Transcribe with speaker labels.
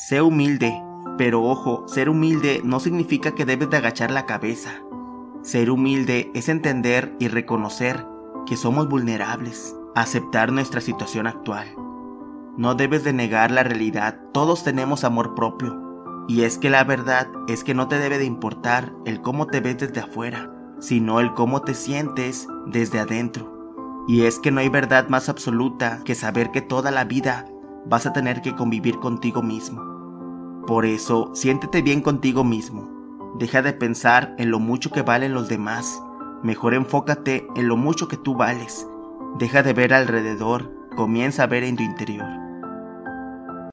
Speaker 1: Sé humilde, pero ojo, ser humilde no significa que debes de agachar la cabeza. Ser humilde es entender y reconocer que somos vulnerables, aceptar nuestra situación actual. No debes de negar la realidad, todos tenemos amor propio. Y es que la verdad es que no te debe de importar el cómo te ves desde afuera, sino el cómo te sientes desde adentro. Y es que no hay verdad más absoluta que saber que toda la vida vas a tener que convivir contigo mismo. Por eso, siéntete bien contigo mismo. Deja de pensar en lo mucho que valen los demás. Mejor enfócate en lo mucho que tú vales. Deja de ver alrededor, comienza a ver en tu interior.